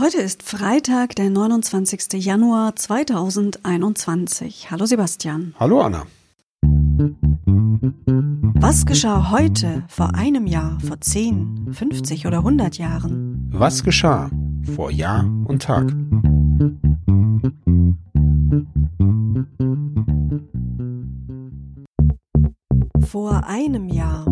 Heute ist Freitag, der 29. Januar 2021. Hallo Sebastian. Hallo Anna. Was geschah heute, vor einem Jahr, vor 10, 50 oder 100 Jahren? Was geschah vor Jahr und Tag? Vor einem Jahr.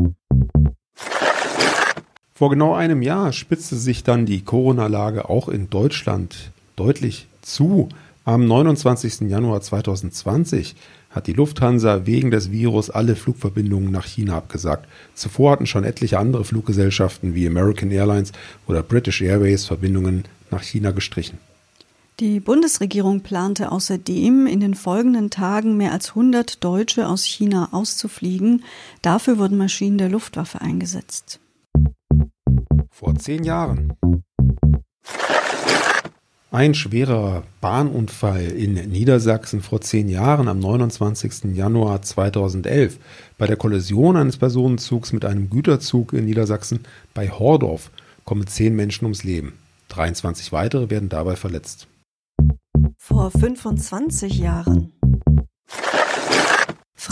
Vor genau einem Jahr spitzte sich dann die Corona-Lage auch in Deutschland deutlich zu. Am 29. Januar 2020 hat die Lufthansa wegen des Virus alle Flugverbindungen nach China abgesagt. Zuvor hatten schon etliche andere Fluggesellschaften wie American Airlines oder British Airways Verbindungen nach China gestrichen. Die Bundesregierung plante außerdem, in den folgenden Tagen mehr als 100 Deutsche aus China auszufliegen. Dafür wurden Maschinen der Luftwaffe eingesetzt. Vor zehn Jahren. Ein schwerer Bahnunfall in Niedersachsen vor zehn Jahren am 29. Januar 2011. Bei der Kollision eines Personenzugs mit einem Güterzug in Niedersachsen bei Hordorf kommen zehn Menschen ums Leben. 23 weitere werden dabei verletzt. Vor 25 Jahren.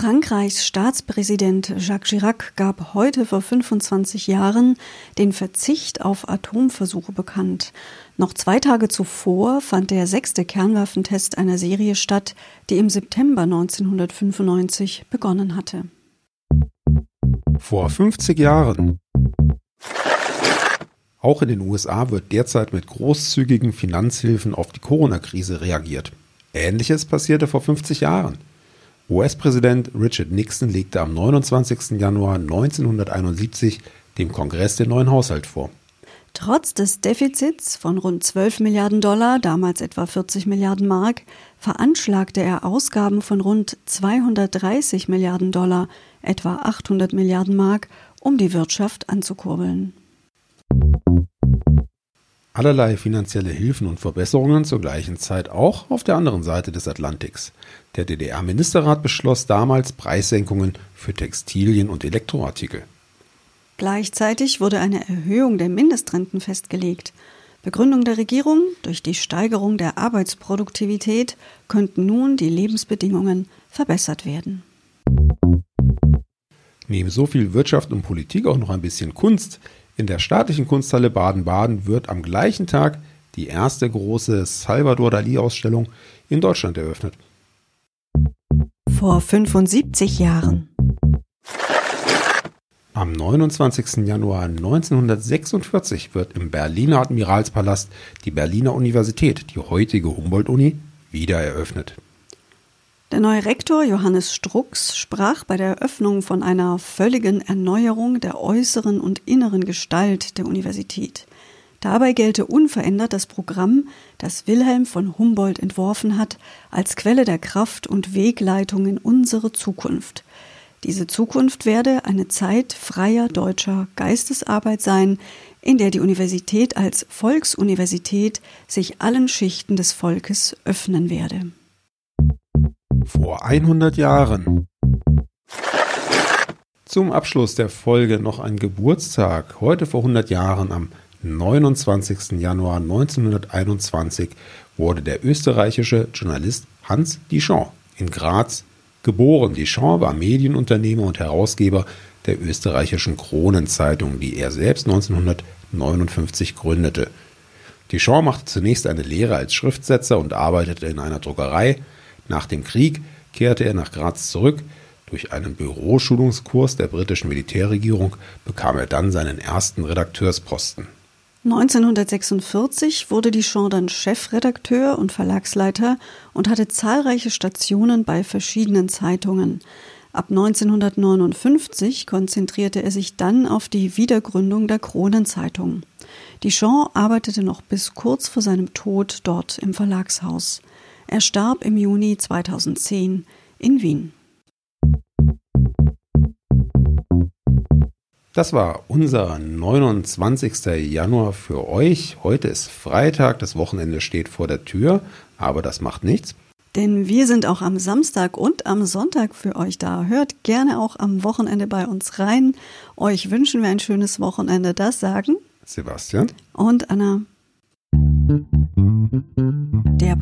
Frankreichs Staatspräsident Jacques Chirac gab heute vor 25 Jahren den Verzicht auf Atomversuche bekannt. Noch zwei Tage zuvor fand der sechste Kernwaffentest einer Serie statt, die im September 1995 begonnen hatte. Vor 50 Jahren. Auch in den USA wird derzeit mit großzügigen Finanzhilfen auf die Corona-Krise reagiert. Ähnliches passierte vor 50 Jahren. US-Präsident Richard Nixon legte am 29. Januar 1971 dem Kongress den neuen Haushalt vor. Trotz des Defizits von rund 12 Milliarden Dollar, damals etwa 40 Milliarden Mark, veranschlagte er Ausgaben von rund 230 Milliarden Dollar, etwa 800 Milliarden Mark, um die Wirtschaft anzukurbeln. Allerlei finanzielle Hilfen und Verbesserungen zur gleichen Zeit auch auf der anderen Seite des Atlantiks. Der DDR-Ministerrat beschloss damals Preissenkungen für Textilien und Elektroartikel. Gleichzeitig wurde eine Erhöhung der Mindestrenten festgelegt. Begründung der Regierung, durch die Steigerung der Arbeitsproduktivität könnten nun die Lebensbedingungen verbessert werden. Neben so viel Wirtschaft und Politik auch noch ein bisschen Kunst. In der staatlichen Kunsthalle Baden-Baden wird am gleichen Tag die erste große Salvador Dali-Ausstellung in Deutschland eröffnet. Vor 75 Jahren. Am 29. Januar 1946 wird im Berliner Admiralspalast die Berliner Universität, die heutige Humboldt-Uni, wieder eröffnet. Der neue Rektor Johannes Strux sprach bei der Eröffnung von einer völligen Erneuerung der äußeren und inneren Gestalt der Universität. Dabei gelte unverändert das Programm, das Wilhelm von Humboldt entworfen hat, als Quelle der Kraft und Wegleitung in unsere Zukunft. Diese Zukunft werde eine Zeit freier deutscher Geistesarbeit sein, in der die Universität als Volksuniversität sich allen Schichten des Volkes öffnen werde. Vor 100 Jahren. Zum Abschluss der Folge noch ein Geburtstag. Heute vor 100 Jahren, am 29. Januar 1921, wurde der österreichische Journalist Hans Dichon in Graz geboren. Dichon war Medienunternehmer und Herausgeber der österreichischen Kronenzeitung, die er selbst 1959 gründete. Dichon machte zunächst eine Lehre als Schriftsetzer und arbeitete in einer Druckerei. Nach dem Krieg kehrte er nach Graz zurück. Durch einen Büroschulungskurs der britischen Militärregierung bekam er dann seinen ersten Redakteursposten. 1946 wurde Dichon dann Chefredakteur und Verlagsleiter und hatte zahlreiche Stationen bei verschiedenen Zeitungen. Ab 1959 konzentrierte er sich dann auf die Wiedergründung der Kronenzeitung. Dichon arbeitete noch bis kurz vor seinem Tod dort im Verlagshaus. Er starb im Juni 2010 in Wien. Das war unser 29. Januar für euch. Heute ist Freitag, das Wochenende steht vor der Tür, aber das macht nichts. Denn wir sind auch am Samstag und am Sonntag für euch da. Hört gerne auch am Wochenende bei uns rein. Euch wünschen wir ein schönes Wochenende. Das sagen Sebastian und Anna.